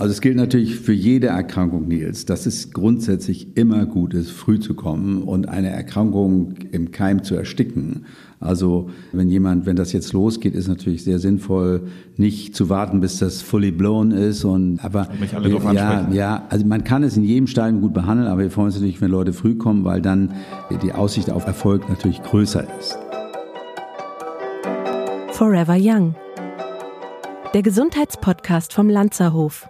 Also es gilt natürlich für jede Erkrankung, Nils, dass es grundsätzlich immer gut ist, früh zu kommen und eine Erkrankung im Keim zu ersticken. Also wenn jemand, wenn das jetzt losgeht, ist natürlich sehr sinnvoll, nicht zu warten, bis das fully blown ist. Und aber mich alle drauf ja, ja, also man kann es in jedem Stadium gut behandeln, aber wir freuen uns natürlich, wenn Leute früh kommen, weil dann die Aussicht auf Erfolg natürlich größer ist. Forever Young. Der Gesundheitspodcast vom Lanzerhof.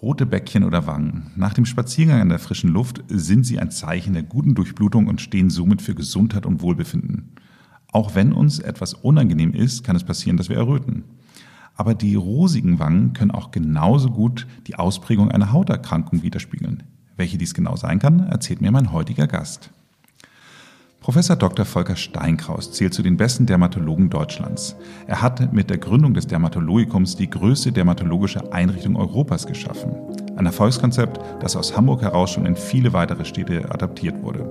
Rote Bäckchen oder Wangen. Nach dem Spaziergang in der frischen Luft sind sie ein Zeichen der guten Durchblutung und stehen somit für Gesundheit und Wohlbefinden. Auch wenn uns etwas unangenehm ist, kann es passieren, dass wir erröten. Aber die rosigen Wangen können auch genauso gut die Ausprägung einer Hauterkrankung widerspiegeln. Welche dies genau sein kann, erzählt mir mein heutiger Gast. Professor Dr. Volker Steinkraus zählt zu den besten Dermatologen Deutschlands. Er hat mit der Gründung des Dermatologikums die größte dermatologische Einrichtung Europas geschaffen. Ein Erfolgskonzept, das aus Hamburg heraus schon in viele weitere Städte adaptiert wurde.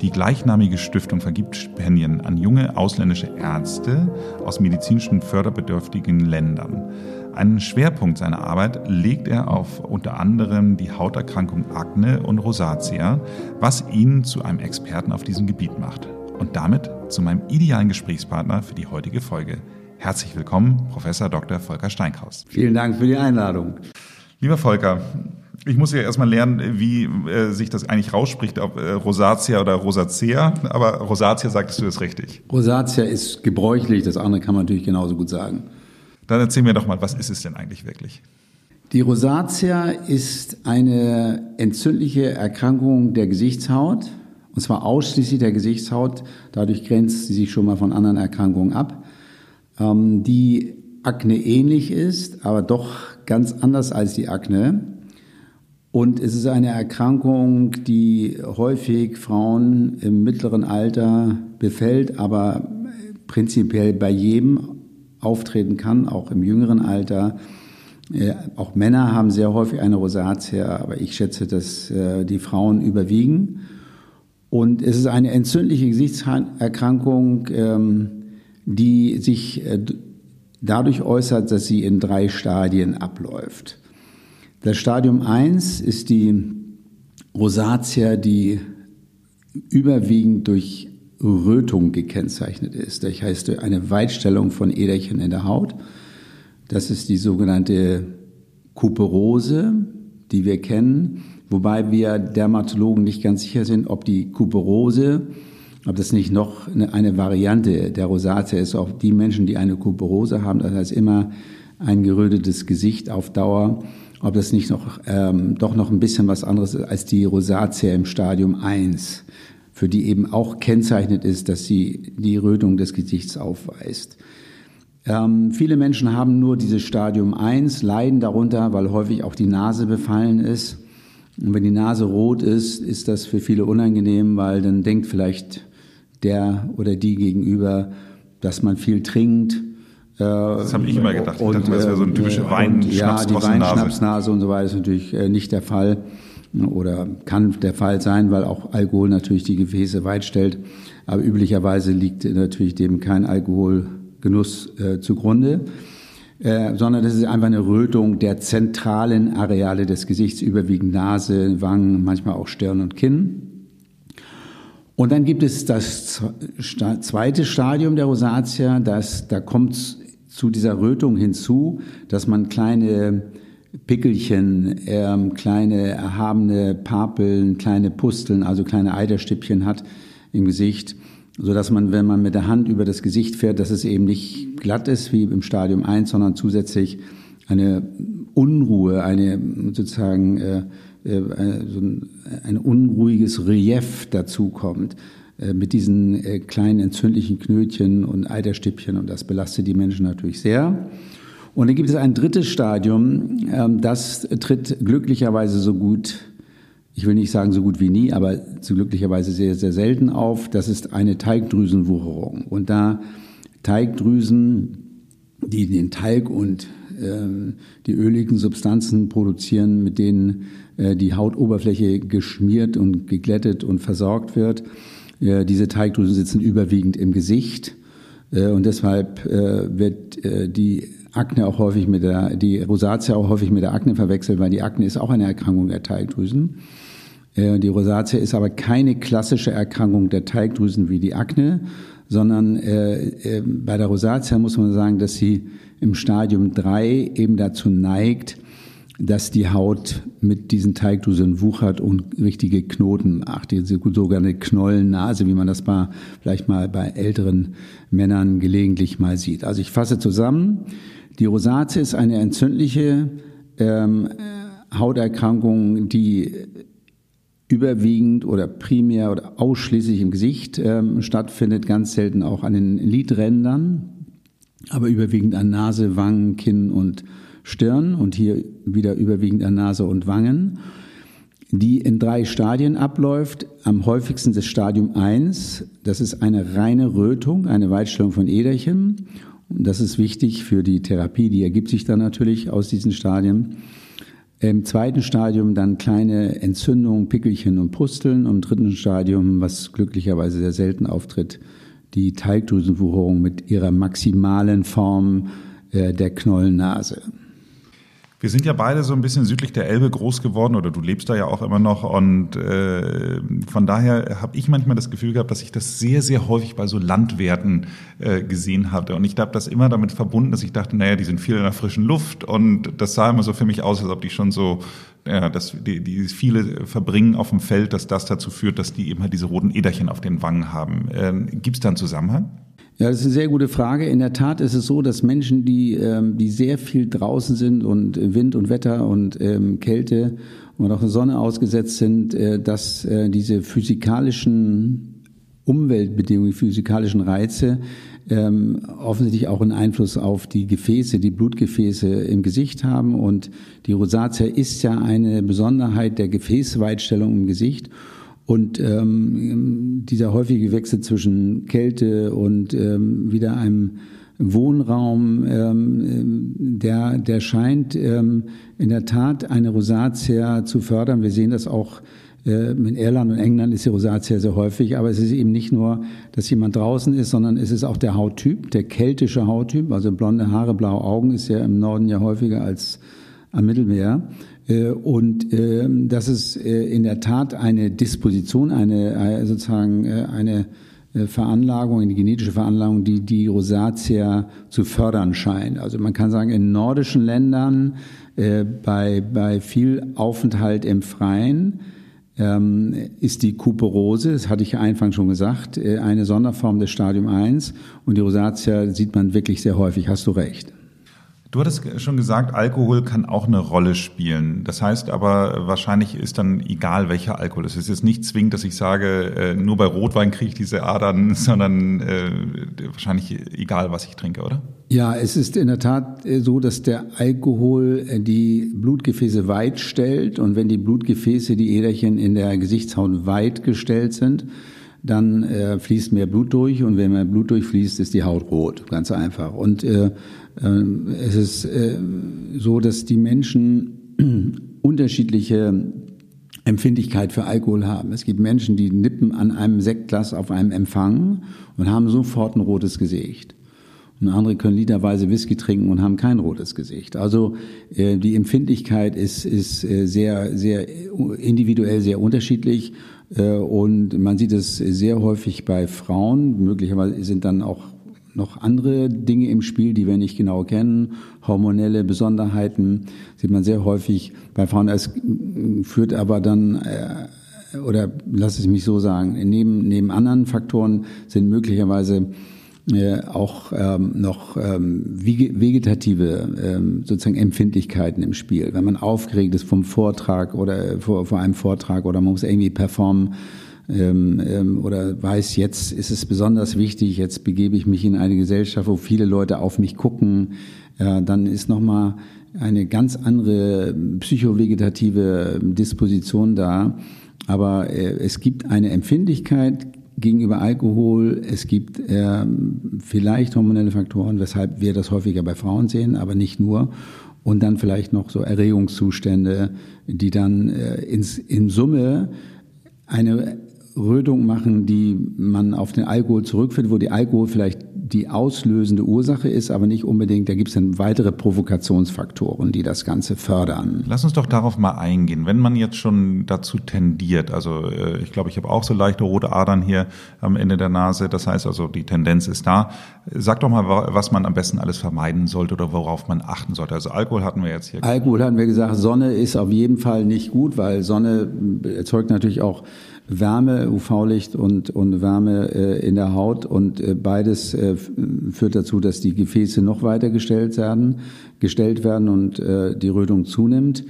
Die gleichnamige Stiftung vergibt Stipendien an junge ausländische Ärzte aus medizinischen förderbedürftigen Ländern. Einen Schwerpunkt seiner Arbeit legt er auf unter anderem die Hauterkrankung Akne und Rosatia, was ihn zu einem Experten auf diesem Gebiet macht. Und damit zu meinem idealen Gesprächspartner für die heutige Folge. Herzlich willkommen, Professor Dr. Volker Steinkraus. Vielen Dank für die Einladung. Lieber Volker, ich muss ja erstmal lernen, wie äh, sich das eigentlich rausspricht, ob äh, Rosatia oder Rosacea. Aber Rosatia sagtest du das richtig. Rosatia ist gebräuchlich, das andere kann man natürlich genauso gut sagen. Dann erzähl mir doch mal, was ist es denn eigentlich wirklich? Die Rosatia ist eine entzündliche Erkrankung der Gesichtshaut, und zwar ausschließlich der Gesichtshaut. Dadurch grenzt sie sich schon mal von anderen Erkrankungen ab, ähm, die Akne ähnlich ist, aber doch ganz anders als die Akne. Und es ist eine Erkrankung, die häufig Frauen im mittleren Alter befällt, aber prinzipiell bei jedem auftreten kann, auch im jüngeren Alter. Äh, auch Männer haben sehr häufig eine Rosatia, aber ich schätze, dass äh, die Frauen überwiegen. Und es ist eine entzündliche Gesichtserkrankung, ähm, die sich äh, dadurch äußert, dass sie in drei Stadien abläuft. Das Stadium 1 ist die Rosatia, die überwiegend durch Rötung gekennzeichnet ist. Das heißt, eine Weitstellung von Äderchen in der Haut. Das ist die sogenannte Kuperose, die wir kennen, wobei wir Dermatologen nicht ganz sicher sind, ob die Kuperose, ob das nicht noch eine, Variante der Rosatia ist. Auch die Menschen, die eine Kuperose haben, das heißt immer ein gerötetes Gesicht auf Dauer, ob das nicht noch, ähm, doch noch ein bisschen was anderes ist als die Rosatia im Stadium 1 für die eben auch kennzeichnet ist, dass sie die Rötung des Gesichts aufweist. Ähm, viele Menschen haben nur dieses Stadium 1, leiden darunter, weil häufig auch die Nase befallen ist. Und wenn die Nase rot ist, ist das für viele unangenehm, weil dann denkt vielleicht der oder die gegenüber, dass man viel trinkt. Äh, das habe ich immer gedacht. Ich dachte, das wäre so eine typische äh, Wein Ja, die Weinschnapsnase und so weiter ist natürlich äh, nicht der Fall oder kann der Fall sein, weil auch Alkohol natürlich die Gefäße weit stellt. Aber üblicherweise liegt natürlich dem kein Alkoholgenuss äh, zugrunde, äh, sondern das ist einfach eine Rötung der zentralen Areale des Gesichts, überwiegend Nase, Wangen, manchmal auch Stirn und Kinn. Und dann gibt es das zweite Stadium der Rosatia, das, da kommt zu dieser Rötung hinzu, dass man kleine Pickelchen, ähm, kleine erhabene Papeln, kleine Pusteln, also kleine Eiderstippchen hat im Gesicht, so dass man, wenn man mit der Hand über das Gesicht fährt, dass es eben nicht glatt ist wie im Stadium 1, sondern zusätzlich eine Unruhe, eine sozusagen äh, äh, so ein, ein unruhiges Relief dazu kommt äh, mit diesen äh, kleinen entzündlichen Knötchen und Eiderstippchen und das belastet die Menschen natürlich sehr. Und dann gibt es ein drittes Stadium, ähm, das tritt glücklicherweise so gut, ich will nicht sagen so gut wie nie, aber so glücklicherweise sehr, sehr selten auf. Das ist eine Teigdrüsenwucherung. Und da Teigdrüsen, die den Teig und äh, die öligen Substanzen produzieren, mit denen äh, die Hautoberfläche geschmiert und geglättet und versorgt wird, äh, diese Teigdrüsen sitzen überwiegend im Gesicht. Äh, und deshalb wird die Akne auch häufig mit der, die Rosatia auch häufig mit der Akne verwechselt, weil die Akne ist auch eine Erkrankung der Teigdrüsen. Äh, die Rosatia ist aber keine klassische Erkrankung der Teigdrüsen wie die Akne, sondern äh, äh, bei der Rosatia muss man sagen, dass sie im Stadium 3 eben dazu neigt, dass die Haut mit diesen Teigdrüsen wuchert und richtige Knoten macht, diese sogenannte Knollennase, wie man das mal, vielleicht mal bei älteren Männern gelegentlich mal sieht. Also ich fasse zusammen, die Rosatia ist eine entzündliche ähm, Hauterkrankung, die überwiegend oder primär oder ausschließlich im Gesicht ähm, stattfindet, ganz selten auch an den Lidrändern, aber überwiegend an Nase, Wangen, Kinn und Stirn und hier wieder überwiegend an Nase und Wangen, die in drei Stadien abläuft. Am häufigsten das Stadium 1, das ist eine reine Rötung, eine Weitstellung von Äderchen. Das ist wichtig für die Therapie, die ergibt sich dann natürlich aus diesen Stadien. Im zweiten Stadium dann kleine Entzündungen, Pickelchen und Pusteln. Im dritten Stadium, was glücklicherweise sehr selten auftritt, die Teigdrüsenwucherung mit ihrer maximalen Form äh, der Knollennase. Wir sind ja beide so ein bisschen südlich der Elbe groß geworden oder du lebst da ja auch immer noch und äh, von daher habe ich manchmal das Gefühl gehabt, dass ich das sehr, sehr häufig bei so Landwerten äh, gesehen hatte und ich habe das immer damit verbunden, dass ich dachte, naja, die sind viel in der frischen Luft und das sah immer so für mich aus, als ob die schon so ja, dass die, die viele verbringen auf dem Feld, dass das dazu führt, dass die eben halt diese roten Äderchen auf den Wangen haben. Ähm, Gibt es da einen Zusammenhang? Ja, das ist eine sehr gute Frage. In der Tat ist es so, dass Menschen, die, ähm, die sehr viel draußen sind und Wind und Wetter und ähm, Kälte und auch Sonne ausgesetzt sind, äh, dass äh, diese physikalischen Umweltbedingungen, physikalischen Reize ähm, offensichtlich auch einen Einfluss auf die Gefäße, die Blutgefäße im Gesicht haben. Und die Rosatia ist ja eine Besonderheit der Gefäßweitstellung im Gesicht. Und ähm, dieser häufige Wechsel zwischen Kälte und ähm, wieder einem Wohnraum, ähm, der, der scheint ähm, in der Tat eine Rosatia zu fördern. Wir sehen das auch äh, in Irland und England ist die Rosatia sehr häufig, aber es ist eben nicht nur, dass jemand draußen ist, sondern es ist auch der Hauttyp, der keltische Hauttyp, also blonde Haare, blaue Augen ist ja im Norden ja häufiger als am Mittelmeer. Äh, und ähm, das ist äh, in der Tat eine Disposition, eine äh, sozusagen eine Veranlagung, eine genetische Veranlagung, die die Rosatia zu fördern scheint. Also man kann sagen, in nordischen Ländern bei, bei viel Aufenthalt im Freien ähm, ist die Kuperose, das hatte ich ja Anfang schon gesagt, eine Sonderform des Stadium 1 und die Rosatia sieht man wirklich sehr häufig, hast du recht. Du hattest schon gesagt, Alkohol kann auch eine Rolle spielen. Das heißt aber, wahrscheinlich ist dann egal, welcher Alkohol. Es ist jetzt nicht zwingend, dass ich sage, äh, nur bei Rotwein kriege ich diese Adern, sondern äh, wahrscheinlich egal, was ich trinke, oder? Ja, es ist in der Tat äh, so, dass der Alkohol die Blutgefäße weit stellt. Und wenn die Blutgefäße, die Äderchen in der Gesichtshaut weit gestellt sind, dann äh, fließt mehr Blut durch und wenn mehr Blut durchfließt, ist die Haut rot, ganz einfach. Und äh, äh, es ist äh, so, dass die Menschen unterschiedliche Empfindlichkeit für Alkohol haben. Es gibt Menschen, die nippen an einem Sektglas auf einem Empfang und haben sofort ein rotes Gesicht. Und andere können literweise Whisky trinken und haben kein rotes Gesicht. Also äh, die Empfindlichkeit ist, ist äh, sehr, sehr individuell sehr unterschiedlich. Äh, und man sieht es sehr häufig bei Frauen. Möglicherweise sind dann auch noch andere Dinge im Spiel, die wir nicht genau kennen. Hormonelle Besonderheiten sieht man sehr häufig bei Frauen. Es führt aber dann, äh, oder lass es mich so sagen, neben, neben anderen Faktoren sind möglicherweise äh, auch ähm, noch ähm, vegetative ähm, sozusagen Empfindlichkeiten im Spiel. Wenn man aufgeregt ist vom Vortrag oder vor, vor einem Vortrag oder man muss irgendwie performen ähm, ähm, oder weiß, jetzt ist es besonders wichtig, jetzt begebe ich mich in eine Gesellschaft, wo viele Leute auf mich gucken, äh, dann ist nochmal eine ganz andere psychovegetative Disposition da. Aber äh, es gibt eine Empfindlichkeit gegenüber Alkohol. Es gibt ähm, vielleicht hormonelle Faktoren, weshalb wir das häufiger bei Frauen sehen, aber nicht nur. Und dann vielleicht noch so Erregungszustände, die dann äh, ins, in Summe eine Rötung machen, die man auf den Alkohol zurückführt, wo die Alkohol vielleicht die auslösende Ursache ist, aber nicht unbedingt, da gibt es dann weitere Provokationsfaktoren, die das Ganze fördern. Lass uns doch darauf mal eingehen. Wenn man jetzt schon dazu tendiert, also äh, ich glaube, ich habe auch so leichte rote Adern hier am Ende der Nase, das heißt also, die Tendenz ist da. Sag doch mal, was man am besten alles vermeiden sollte oder worauf man achten sollte. Also Alkohol hatten wir jetzt hier. Alkohol hatten wir gesagt, Sonne ist auf jeden Fall nicht gut, weil Sonne erzeugt natürlich auch Wärme, UV-Licht und, und Wärme äh, in der Haut und äh, beides äh, führt dazu, dass die Gefäße noch weiter gestellt werden, gestellt werden und äh, die Rötung zunimmt.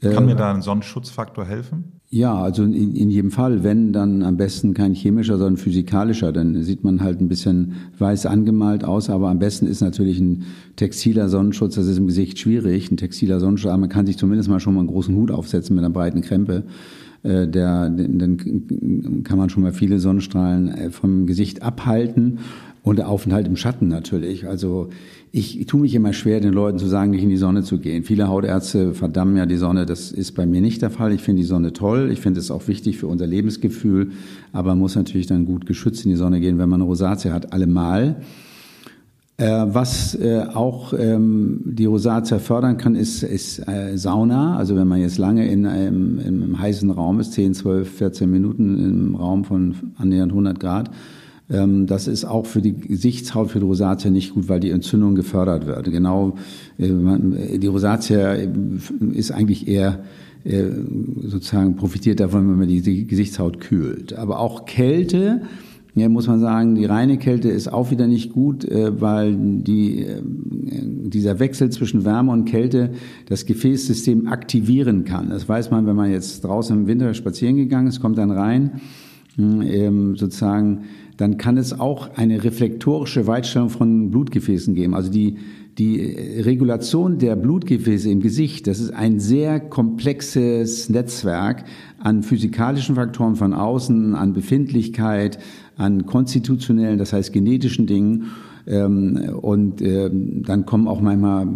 Kann mir da ein Sonnenschutzfaktor helfen? Ja, also in, in jedem Fall, wenn, dann am besten kein chemischer, sondern physikalischer. Dann sieht man halt ein bisschen weiß angemalt aus, aber am besten ist natürlich ein textiler Sonnenschutz. Das ist im Gesicht schwierig, ein textiler Sonnenschutz. Aber man kann sich zumindest mal schon mal einen großen Hut aufsetzen mit einer breiten Krempe. Äh, der, dann kann man schon mal viele Sonnenstrahlen äh, vom Gesicht abhalten und der Aufenthalt im Schatten natürlich. Also ich, ich tue mich immer schwer, den Leuten zu sagen, nicht in die Sonne zu gehen. Viele Hautärzte verdammen ja die Sonne. Das ist bei mir nicht der Fall. Ich finde die Sonne toll. Ich finde es auch wichtig für unser Lebensgefühl. Aber man muss natürlich dann gut geschützt in die Sonne gehen, wenn man eine Rosatia hat. Allemal. Äh, was äh, auch ähm, die Rosatia fördern kann, ist, ist äh, Sauna. Also wenn man jetzt lange in einem, in einem heißen Raum ist, 10, 12, 14 Minuten im Raum von annähernd 100 Grad, das ist auch für die Gesichtshaut, für die Rosatia nicht gut, weil die Entzündung gefördert wird. Genau, äh, die Rosatia ist eigentlich eher äh, sozusagen profitiert davon, wenn man die Gesichtshaut kühlt. Aber auch Kälte ja, muss man sagen, die reine Kälte ist auch wieder nicht gut, äh, weil die, äh, dieser Wechsel zwischen Wärme und Kälte das Gefäßsystem aktivieren kann. Das weiß man, wenn man jetzt draußen im Winter spazieren gegangen ist, kommt dann rein, hm, ähm, sozusagen, dann kann es auch eine reflektorische Weitstellung von Blutgefäßen geben. Also die, die Regulation der Blutgefäße im Gesicht, das ist ein sehr komplexes Netzwerk an physikalischen Faktoren von außen, an Befindlichkeit, an konstitutionellen, das heißt genetischen Dingen. Ähm, und ähm, dann kommen auch manchmal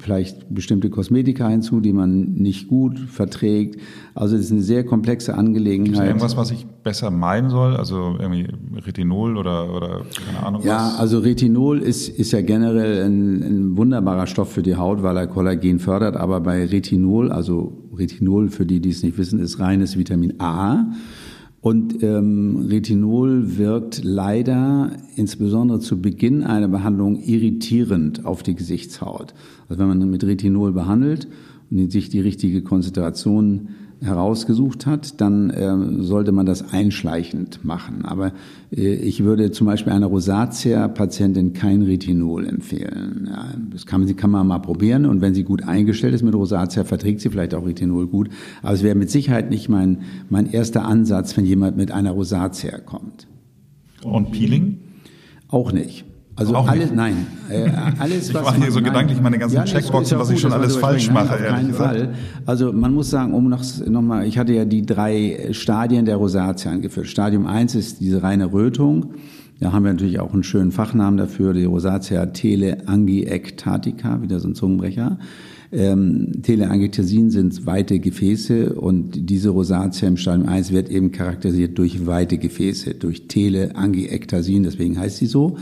vielleicht bestimmte Kosmetika hinzu, die man nicht gut verträgt. Also es ist eine sehr komplexe Angelegenheit. Ist irgendwas, was ich besser meiden soll? Also irgendwie Retinol oder, oder keine Ahnung Ja, was? also Retinol ist, ist ja generell ein, ein wunderbarer Stoff für die Haut, weil er Kollagen fördert. Aber bei Retinol, also Retinol, für die, die es nicht wissen, ist reines Vitamin A. Und ähm, Retinol wirkt leider insbesondere zu Beginn einer Behandlung irritierend auf die Gesichtshaut. Also wenn man mit Retinol behandelt und sich die richtige Konzentration herausgesucht hat, dann äh, sollte man das einschleichend machen. Aber äh, ich würde zum Beispiel einer Rosatia-Patientin kein Retinol empfehlen. Ja, das kann, man, kann man mal probieren und wenn sie gut eingestellt ist mit Rosatia, verträgt sie vielleicht auch Retinol gut. Aber es wäre mit Sicherheit nicht mein, mein erster Ansatz, wenn jemand mit einer Rosatia kommt. Und Peeling? Auch nicht. Also auch alles, nicht. nein, äh, alles, ich was mache hier so nein, gedanklich meine ganzen ja, Checkboxen, was ich schon alles falsch mache, nein, auf keinen Fall. Also man muss sagen, um noch, noch mal, ich hatte ja die drei Stadien der Rosatia angeführt. Stadium 1 ist diese reine Rötung. Da haben wir natürlich auch einen schönen Fachnamen dafür, die Rosatia teleangiektatica, wieder so ein Zungenbrecher. Ähm, Teleangektasien sind weite Gefäße und diese Rosatia im Stadium 1 wird eben charakterisiert durch weite Gefäße, durch Teleangiektasien, deswegen heißt sie so.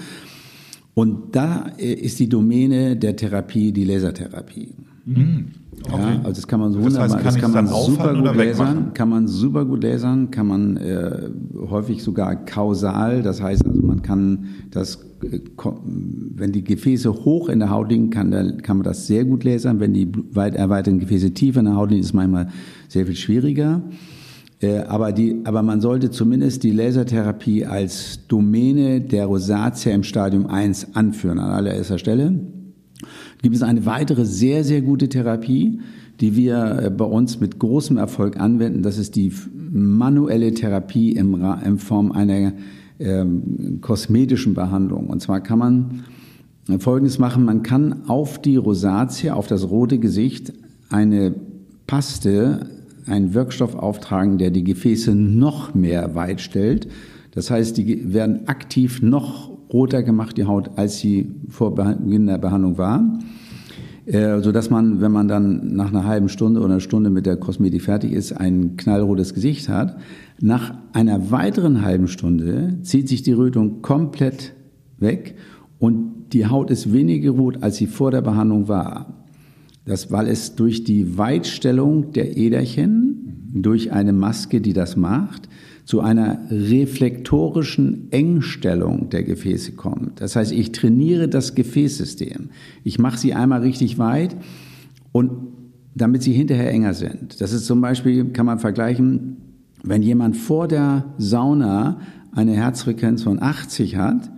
Und da äh, ist die Domäne der Therapie die Lasertherapie. Mhm. Okay. Ja, also das kann man so wunderbar, das, heißt, kann das kann man super gut lasern, kann man super gut lasern, kann man äh, häufig sogar kausal, das heißt also man kann das, äh, wenn die Gefäße hoch in der Haut liegen, kann, kann man das sehr gut lasern, wenn die weit erweiterten Gefäße tief in der Haut liegen, ist es manchmal sehr viel schwieriger. Äh, aber, die, aber man sollte zumindest die Lasertherapie als Domäne der Rosatia im Stadium 1 anführen, an allererster Stelle. Gibt es eine weitere sehr, sehr gute Therapie, die wir äh, bei uns mit großem Erfolg anwenden. Das ist die manuelle Therapie im, in Form einer ähm, kosmetischen Behandlung. Und zwar kann man Folgendes machen. Man kann auf die Rosatia, auf das rote Gesicht, eine Paste einen Wirkstoff auftragen, der die Gefäße noch mehr weit stellt. Das heißt, die werden aktiv noch roter gemacht, die Haut, als sie vor Beginn der Behandlung war. Äh, so dass man, wenn man dann nach einer halben Stunde oder einer Stunde mit der Kosmetik fertig ist, ein knallrotes Gesicht hat. Nach einer weiteren halben Stunde zieht sich die Rötung komplett weg Und die Haut ist weniger rot, als sie vor der Behandlung war. Das, weil es durch die Weitstellung der Äderchen, durch eine Maske, die das macht, zu einer reflektorischen Engstellung der Gefäße kommt. Das heißt, ich trainiere das Gefäßsystem. Ich mache sie einmal richtig weit und damit sie hinterher enger sind. Das ist zum Beispiel, kann man vergleichen, wenn jemand vor der Sauna eine Herzfrequenz von 80 hat,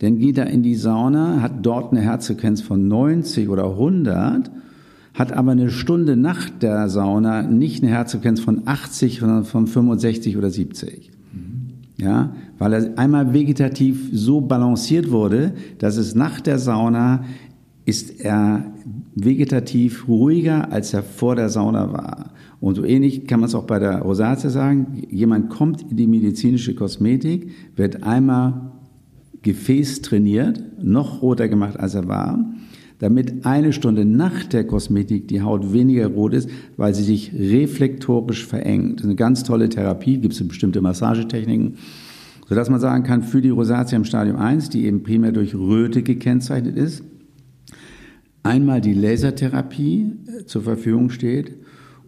dann geht er in die Sauna, hat dort eine Herzfrequenz von 90 oder 100 hat aber eine Stunde nach der Sauna nicht eine Herzfrequenz von 80, sondern von 65 oder 70. Ja, weil er einmal vegetativ so balanciert wurde, dass es nach der Sauna ist er vegetativ ruhiger, als er vor der Sauna war. Und so ähnlich kann man es auch bei der Rosatia sagen. Jemand kommt in die medizinische Kosmetik, wird einmal Gefäß trainiert, noch roter gemacht, als er war damit eine Stunde nach der Kosmetik die Haut weniger rot ist, weil sie sich reflektorisch verengt. Das ist eine ganz tolle Therapie, gibt es bestimmte Massagetechniken, sodass man sagen kann, für die Rosatia im Stadium 1, die eben primär durch Röte gekennzeichnet ist, einmal die Lasertherapie äh, zur Verfügung steht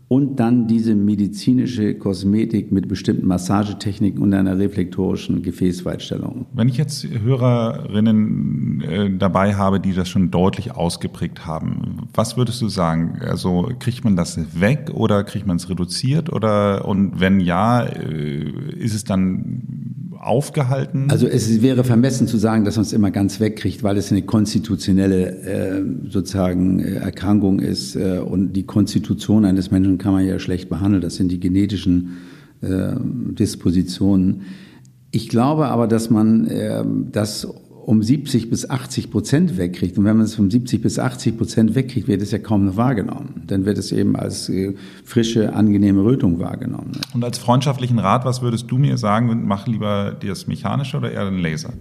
und dann diese medizinische Kosmetik mit bestimmten Massagetechniken und einer reflektorischen Gefäßweitstellung. Wenn ich jetzt Hörerinnen äh, dabei habe, die das schon deutlich ausgeprägt haben, was würdest du sagen? Also kriegt man das weg oder kriegt man es reduziert oder und wenn ja, äh, ist es dann aufgehalten? Also es wäre vermessen zu sagen, dass man es immer ganz wegkriegt, weil es eine konstitutionelle äh, sozusagen äh, Erkrankung ist äh, und die Konstitution eines Menschen kann man ja schlecht behandeln. Das sind die genetischen äh, Dispositionen. Ich glaube aber, dass man äh, das um 70 bis 80 Prozent wegkriegt. Und wenn man es um 70 bis 80 Prozent wegkriegt, wird es ja kaum noch wahrgenommen. Dann wird es eben als äh, frische, angenehme Rötung wahrgenommen. Und als freundschaftlichen Rat, was würdest du mir sagen, mach lieber das Mechanische oder eher den Laser?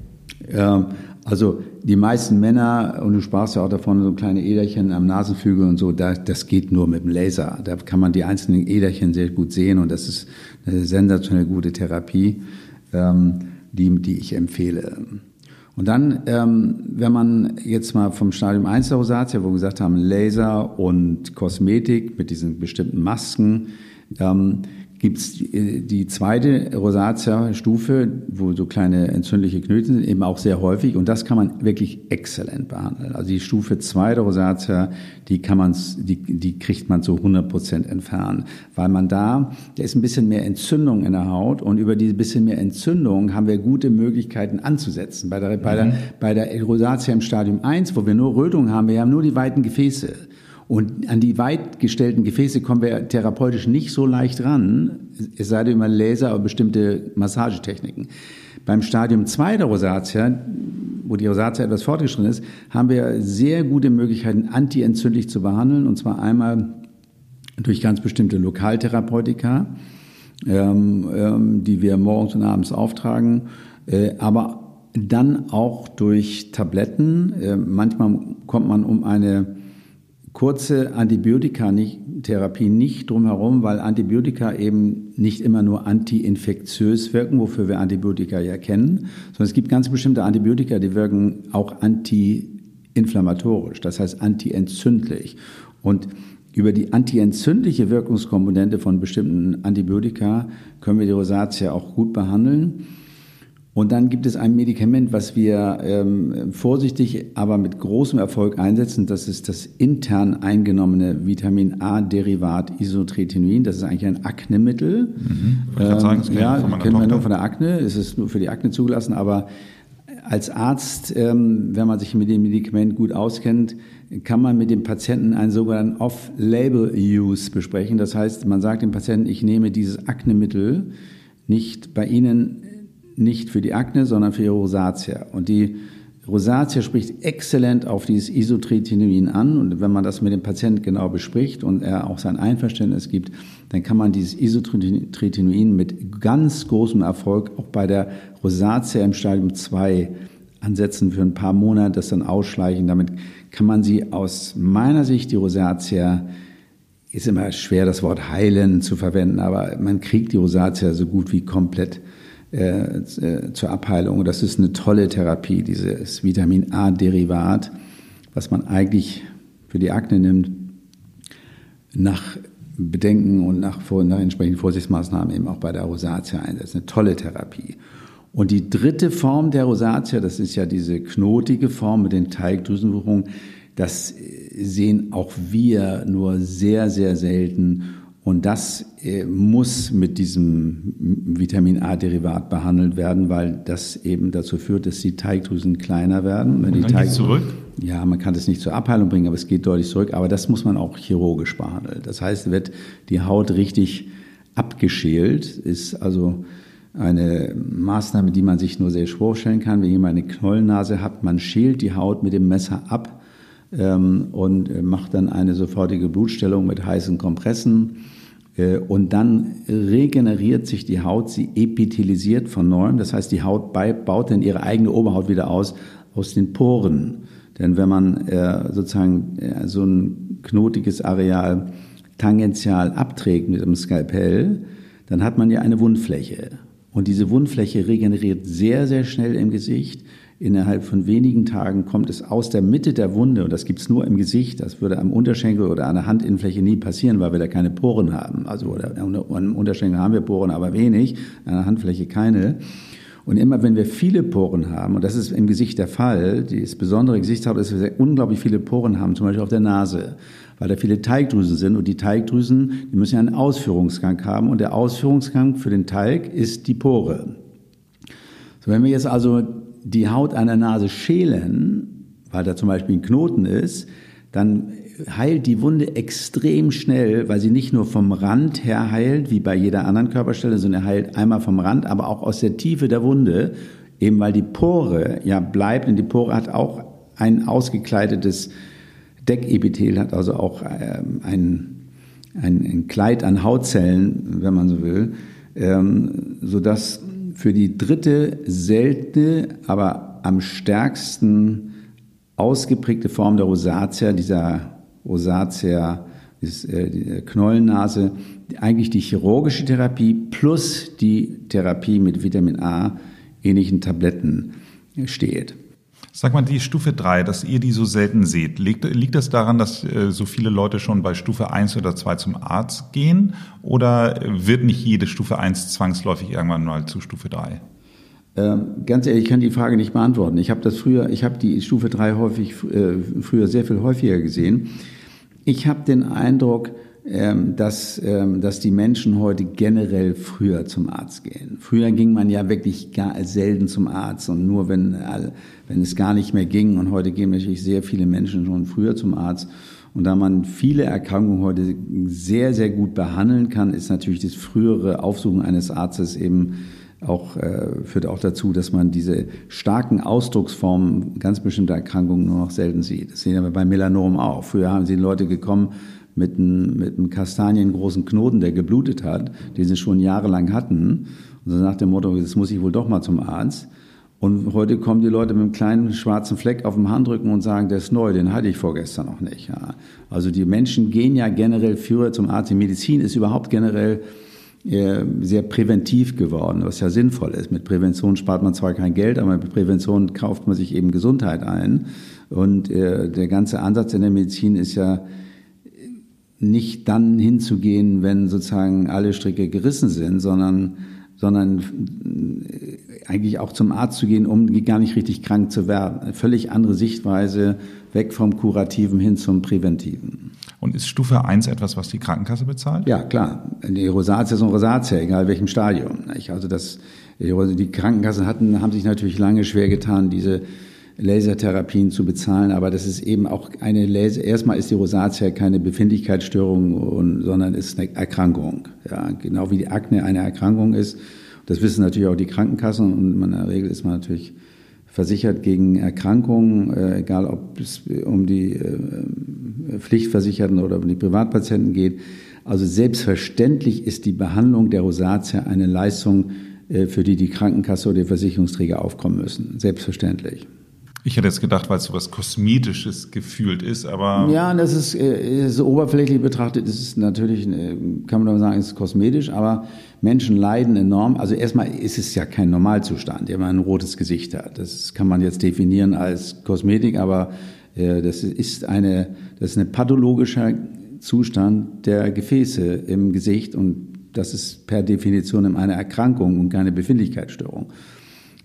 Ja, also die meisten Männer, und du sprachst ja auch davon, so kleine Äderchen am Nasenflügel und so, da, das geht nur mit dem Laser. Da kann man die einzelnen Äderchen sehr gut sehen und das ist eine sensationell gute Therapie, ähm, die, die ich empfehle. Und dann, ähm, wenn man jetzt mal vom Stadium 1 der Rosatia, wo wir gesagt haben, Laser und Kosmetik mit diesen bestimmten Masken, ähm, gibt es die zweite Rosatia-Stufe, wo so kleine entzündliche Knöten sind, eben auch sehr häufig. Und das kann man wirklich exzellent behandeln. Also die Stufe 2 der Rosatia, die kann man, die, die kriegt man zu 100 Prozent entfernen. Weil man da, da ist ein bisschen mehr Entzündung in der Haut und über diese bisschen mehr Entzündung haben wir gute Möglichkeiten anzusetzen. Bei der, mhm. bei der, bei der Rosatia im Stadium 1, wo wir nur Rötung haben, wir haben nur die weiten Gefäße. Und an die weit gestellten Gefäße kommen wir therapeutisch nicht so leicht ran, es sei denn über Laser oder bestimmte Massagetechniken. Beim Stadium 2 der Rosatia, wo die Rosatia etwas fortgeschritten ist, haben wir sehr gute Möglichkeiten, antientzündlich zu behandeln, und zwar einmal durch ganz bestimmte Lokaltherapeutika, ähm, ähm, die wir morgens und abends auftragen, äh, aber dann auch durch Tabletten. Äh, manchmal kommt man um eine kurze Antibiotika-Therapie nicht drumherum, weil Antibiotika eben nicht immer nur antiinfektiös wirken, wofür wir Antibiotika ja kennen, sondern es gibt ganz bestimmte Antibiotika, die wirken auch antiinflammatorisch, das heißt antientzündlich. Und über die antientzündliche Wirkungskomponente von bestimmten Antibiotika können wir die Rosatia auch gut behandeln. Und dann gibt es ein Medikament, was wir ähm, vorsichtig, aber mit großem Erfolg einsetzen. Das ist das intern eingenommene Vitamin A-Derivat Isotretinoin. Das ist eigentlich ein Aknemittel. Mhm. Ähm, sagen, das ja, kennen wir nur von der Akne. Es ist nur für die Akne zugelassen, aber als Arzt, ähm, wenn man sich mit dem Medikament gut auskennt, kann man mit dem Patienten einen sogenannten Off-Label-Use besprechen. Das heißt, man sagt dem Patienten, ich nehme dieses Aknemittel nicht bei Ihnen nicht für die Akne, sondern für die Rosatia. Und die Rosatia spricht exzellent auf dieses Isotretinoin an. Und wenn man das mit dem Patienten genau bespricht und er auch sein Einverständnis gibt, dann kann man dieses Isotretinoin mit ganz großem Erfolg auch bei der Rosatia im Stadium 2 ansetzen für ein paar Monate, das dann ausschleichen. Damit kann man sie aus meiner Sicht, die Rosatia, ist immer schwer, das Wort heilen zu verwenden, aber man kriegt die Rosatia so gut wie komplett äh, zur Abheilung. Das ist eine tolle Therapie, dieses Vitamin A-Derivat, was man eigentlich für die Akne nimmt, nach Bedenken und nach, nach entsprechenden Vorsichtsmaßnahmen eben auch bei der Rosatia einsetzt. Eine tolle Therapie. Und die dritte Form der Rosatia, das ist ja diese knotige Form mit den Teigdrüsenwucherungen, das sehen auch wir nur sehr, sehr selten. Und das äh, muss mit diesem Vitamin A-Derivat behandelt werden, weil das eben dazu führt, dass die Teigdrüsen kleiner werden. Wenn Und dann Teig zurück? Ja, man kann das nicht zur Abheilung bringen, aber es geht deutlich zurück. Aber das muss man auch chirurgisch behandeln. Das heißt, wird die Haut richtig abgeschält, ist also eine Maßnahme, die man sich nur sehr schwer vorstellen kann. Wenn jemand eine Knollennase hat, man schält die Haut mit dem Messer ab ähm, und äh, macht dann eine sofortige Blutstellung mit heißen Kompressen. Äh, und dann regeneriert sich die Haut, sie epithelisiert von neuem. Das heißt, die Haut baut dann ihre eigene Oberhaut wieder aus, aus den Poren. Denn wenn man äh, sozusagen so ein knotiges Areal tangential abträgt mit einem Skalpell, dann hat man ja eine Wundfläche. Und diese Wundfläche regeneriert sehr, sehr schnell im Gesicht. Innerhalb von wenigen Tagen kommt es aus der Mitte der Wunde, und das gibt's nur im Gesicht, das würde am Unterschenkel oder an der Handinnenfläche nie passieren, weil wir da keine Poren haben. Also oder, am Unterschenkel haben wir Poren, aber wenig, an der Handfläche keine. Und immer wenn wir viele Poren haben, und das ist im Gesicht der Fall, das besondere Gesichtshaut ist, dass wir unglaublich viele Poren haben, zum Beispiel auf der Nase, weil da viele Teigdrüsen sind. Und die Teigdrüsen, die müssen ja einen Ausführungsgang haben. Und der Ausführungsgang für den Teig ist die Pore. So, wenn wir jetzt also die Haut einer Nase schälen, weil da zum Beispiel ein Knoten ist, dann heilt die Wunde extrem schnell, weil sie nicht nur vom Rand her heilt, wie bei jeder anderen Körperstelle, sondern heilt einmal vom Rand, aber auch aus der Tiefe der Wunde, eben weil die Pore ja bleibt und die Pore hat auch ein ausgekleidetes Deckepithel, hat also auch ähm, ein, ein, ein, Kleid an Hautzellen, wenn man so will, ähm, sodass für die dritte seltene, aber am stärksten ausgeprägte Form der Rosatia, dieser Rosatia, ist, äh, die Knollennase, eigentlich die chirurgische Therapie plus die Therapie mit Vitamin A ähnlichen Tabletten steht. Sag mal, die Stufe 3, dass ihr die so selten seht, liegt, liegt das daran, dass äh, so viele Leute schon bei Stufe 1 oder 2 zum Arzt gehen? Oder wird nicht jede Stufe 1 zwangsläufig irgendwann mal zu Stufe 3? Ähm, ganz ehrlich, ich kann die Frage nicht beantworten. Ich habe das früher, ich habe die Stufe 3 häufig, äh, früher sehr viel häufiger gesehen. Ich habe den Eindruck, dass, ähm, dass die Menschen heute generell früher zum Arzt gehen. Früher ging man ja wirklich gar selten zum Arzt und nur wenn, wenn es gar nicht mehr ging. Und heute gehen natürlich sehr viele Menschen schon früher zum Arzt. Und da man viele Erkrankungen heute sehr, sehr gut behandeln kann, ist natürlich das frühere Aufsuchen eines Arztes eben auch, äh, führt auch dazu, dass man diese starken Ausdrucksformen ganz bestimmter Erkrankungen nur noch selten sieht. Das sehen wir bei Melanom auch. Früher haben sie Leute gekommen mit einem, mit einem kastaniengroßen Knoten, der geblutet hat, den sie schon jahrelang hatten. Und so nach dem Motto, jetzt muss ich wohl doch mal zum Arzt. Und heute kommen die Leute mit einem kleinen schwarzen Fleck auf dem Handrücken und sagen, der ist neu, den hatte ich vorgestern noch nicht. Ja. Also die Menschen gehen ja generell früher zum Arzt. Die Medizin ist überhaupt generell äh, sehr präventiv geworden, was ja sinnvoll ist. Mit Prävention spart man zwar kein Geld, aber mit Prävention kauft man sich eben Gesundheit ein. Und äh, der ganze Ansatz in der Medizin ist ja nicht dann hinzugehen, wenn sozusagen alle Stricke gerissen sind, sondern, sondern äh, eigentlich auch zum Arzt zu gehen, um gar nicht richtig krank zu werden. Eine völlig andere Sichtweise, weg vom Kurativen hin zum Präventiven. Und ist Stufe 1 etwas, was die Krankenkasse bezahlt? Ja, klar. Die Rosatia ist eine Rosatia, egal welchem Stadium. Also das, die Krankenkassen hatten, haben sich natürlich lange schwer getan, diese Lasertherapien zu bezahlen, aber das ist eben auch eine Laser. Erstmal ist die Rosatia keine Befindlichkeitsstörung, und, sondern ist eine Erkrankung. Ja, genau wie die Akne eine Erkrankung ist. Das wissen natürlich auch die Krankenkassen und in der Regel ist man natürlich versichert gegen Erkrankungen, äh, egal ob es um die äh, Pflichtversicherten oder um die Privatpatienten geht. Also selbstverständlich ist die Behandlung der Rosatia eine Leistung, äh, für die die Krankenkasse oder die Versicherungsträger aufkommen müssen. Selbstverständlich. Ich hätte jetzt gedacht, weil es so was Kosmetisches gefühlt ist, aber. Ja, das ist, äh, ist oberflächlich betrachtet, ist es natürlich, äh, kann man sagen, ist kosmetisch, aber Menschen leiden enorm. Also erstmal ist es ja kein Normalzustand, der man ein rotes Gesicht hat. Das kann man jetzt definieren als Kosmetik, aber äh, das ist eine, das ist ein pathologischer Zustand der Gefäße im Gesicht und das ist per Definition eine Erkrankung und keine Befindlichkeitsstörung.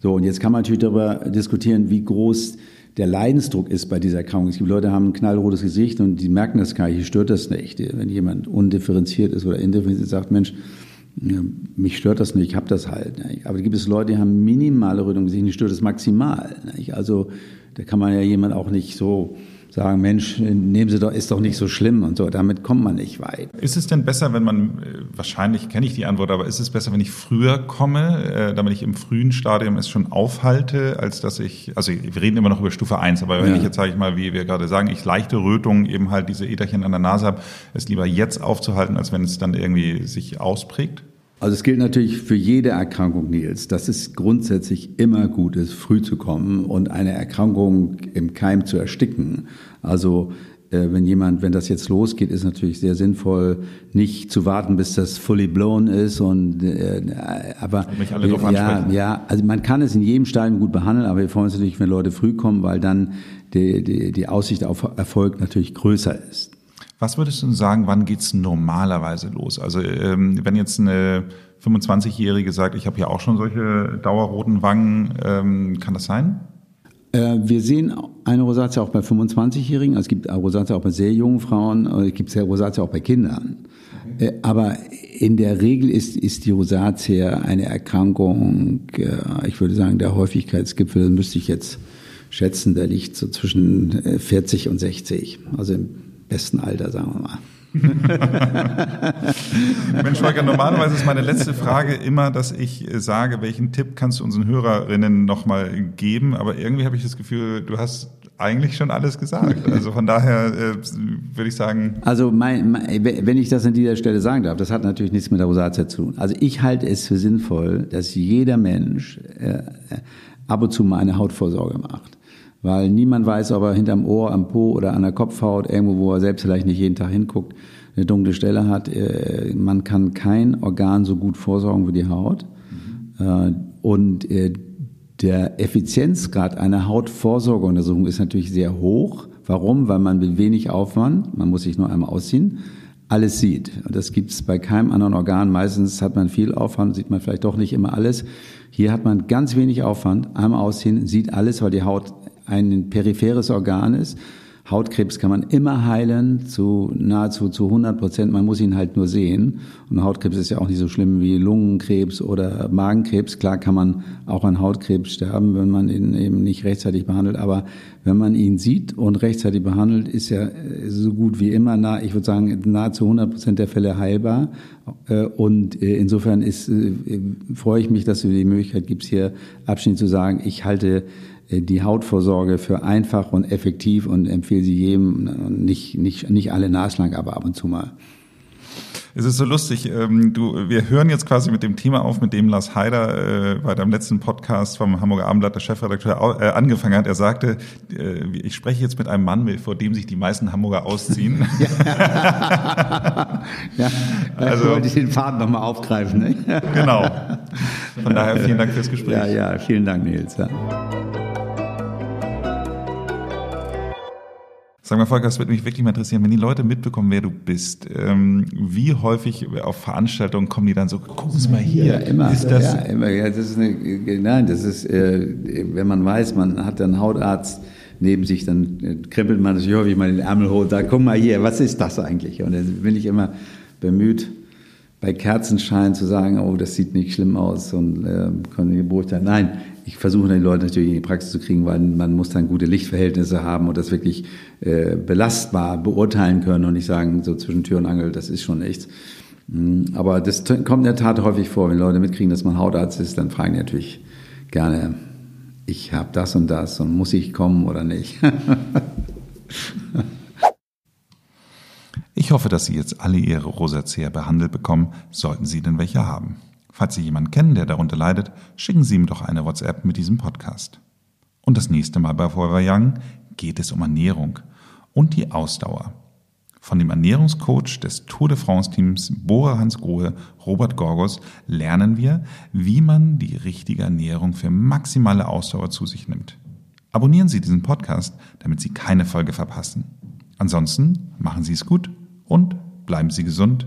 So, und jetzt kann man natürlich darüber diskutieren, wie groß der Leidensdruck ist bei dieser Erkrankung. Es gibt Leute, die haben ein knallrotes Gesicht und die merken das gar nicht, stört das nicht. Wenn jemand undifferenziert ist oder indifferenziert sagt, Mensch, mich stört das nicht, ich habe das halt. Aber da gibt es Leute, die haben minimale Rötung im Gesicht, die stört das maximal. Also da kann man ja jemand auch nicht so sagen, Mensch, nehmen Sie doch, ist doch nicht so schlimm und so. Damit kommt man nicht weit. Ist es denn besser, wenn man, äh, wahrscheinlich kenne ich die Antwort, aber ist es besser, wenn ich früher komme, äh, damit ich im frühen Stadium es schon aufhalte, als dass ich, also wir reden immer noch über Stufe 1, aber wenn ja. ich jetzt, sage ich mal, wie wir gerade sagen, ich leichte Rötung, eben halt diese Äderchen an der Nase habe, es lieber jetzt aufzuhalten, als wenn es dann irgendwie sich ausprägt? Also es gilt natürlich für jede Erkrankung, Nils, dass es grundsätzlich immer gut ist, früh zu kommen und eine Erkrankung im Keim zu ersticken. Also äh, wenn jemand, wenn das jetzt losgeht, ist natürlich sehr sinnvoll, nicht zu warten, bis das fully blown ist und äh, aber ja, ja, also man kann es in jedem Stadium gut behandeln, aber wir freuen uns natürlich, wenn Leute früh kommen, weil dann die, die, die Aussicht auf Erfolg natürlich größer ist. Was würdest du sagen, wann geht's normalerweise los? Also ähm, wenn jetzt eine 25-Jährige sagt, ich habe ja auch schon solche dauerroten Wangen, ähm, kann das sein? Äh, wir sehen eine Rosatia auch bei 25-Jährigen, also es gibt Rosatia auch bei sehr jungen Frauen, es gibt Rosatia auch bei Kindern. Okay. Äh, aber in der Regel ist, ist die Rosatia eine Erkrankung, äh, ich würde sagen, der Häufigkeitsgipfel, müsste ich jetzt schätzen, der liegt so zwischen 40 und 60. Also im besten Alter, sagen wir mal. Mensch, Volker, normalerweise ist meine letzte Frage immer, dass ich sage, welchen Tipp kannst du unseren Hörerinnen nochmal geben? Aber irgendwie habe ich das Gefühl, du hast eigentlich schon alles gesagt. Also von daher äh, würde ich sagen. Also mein, mein, wenn ich das an dieser Stelle sagen darf, das hat natürlich nichts mit der Rosatia zu tun. Also ich halte es für sinnvoll, dass jeder Mensch äh, ab und zu mal eine Hautvorsorge macht weil niemand weiß, ob er hinterm Ohr, am Po oder an der Kopfhaut, irgendwo, wo er selbst vielleicht nicht jeden Tag hinguckt, eine dunkle Stelle hat. Äh, man kann kein Organ so gut vorsorgen wie die Haut. Mhm. Und äh, der Effizienzgrad einer Hautvorsorgeuntersuchung ist natürlich sehr hoch. Warum? Weil man mit wenig Aufwand, man muss sich nur einmal ausziehen, alles sieht. Das gibt es bei keinem anderen Organ. Meistens hat man viel Aufwand, sieht man vielleicht doch nicht immer alles. Hier hat man ganz wenig Aufwand, einmal ausziehen, sieht alles, weil die Haut ein peripheres Organ ist. Hautkrebs kann man immer heilen, zu nahezu zu 100 Prozent. Man muss ihn halt nur sehen. Und Hautkrebs ist ja auch nicht so schlimm wie Lungenkrebs oder Magenkrebs. Klar kann man auch an Hautkrebs sterben, wenn man ihn eben nicht rechtzeitig behandelt. Aber wenn man ihn sieht und rechtzeitig behandelt, ist er so gut wie immer, nah, ich würde sagen, nahezu 100 Prozent der Fälle heilbar. Äh, und äh, insofern ist, äh, freue ich mich, dass du die Möglichkeit gibst, hier abschließend zu sagen, ich halte äh, die Hautvorsorge für einfach und effektiv und empfehle sie jedem, nicht, nicht, nicht alle naslang, aber ab und zu mal. Es ist so lustig. Ähm, du, wir hören jetzt quasi mit dem Thema auf, mit dem Lars Heider äh, bei deinem letzten Podcast vom Hamburger Abendblatt, der Chefredakteur, äh, angefangen hat. Er sagte, äh, ich spreche jetzt mit einem Mann, vor dem sich die meisten Hamburger ausziehen. ja, ja also wollte ich den Faden nochmal aufgreifen. Ne? genau. Von daher vielen Dank fürs Gespräch. Ja, ja, vielen Dank, Nils. Ja. Sag mal, Volker, es würde mich wirklich mal interessieren, wenn die Leute mitbekommen, wer du bist, ähm, wie häufig auf Veranstaltungen kommen die dann so, guck mal hier. Ja, immer. Ist das ja, immer. Ja, das ist eine, nein, das ist, äh, wenn man weiß, man hat einen Hautarzt neben sich, dann äh, krempelt man sich häufig mal den Ärmel hoch und sagt, guck mal hier, was ist das eigentlich? Und dann bin ich immer bemüht, bei Kerzenschein zu sagen, oh, das sieht nicht schlimm aus und äh, können die beurteilen. Nein, ich versuche die Leute natürlich in die Praxis zu kriegen, weil man muss dann gute Lichtverhältnisse haben und das wirklich äh, belastbar beurteilen können und nicht sagen, so zwischen Tür und Angel, das ist schon nichts. Hm, aber das kommt in der Tat häufig vor, wenn Leute mitkriegen, dass man Hautarzt ist, dann fragen die natürlich gerne, ich habe das und das und muss ich kommen oder nicht. ich hoffe, dass Sie jetzt alle Ihre Rosacea behandelt bekommen, sollten Sie denn welche haben. Falls Sie jemanden kennen, der darunter leidet, schicken Sie ihm doch eine WhatsApp mit diesem Podcast. Und das nächste Mal bei Forever Young geht es um Ernährung und die Ausdauer. Von dem Ernährungscoach des Tour de France Teams Bora Hans Grohe, Robert Gorgos, lernen wir, wie man die richtige Ernährung für maximale Ausdauer zu sich nimmt. Abonnieren Sie diesen Podcast, damit Sie keine Folge verpassen. Ansonsten machen Sie es gut und bleiben Sie gesund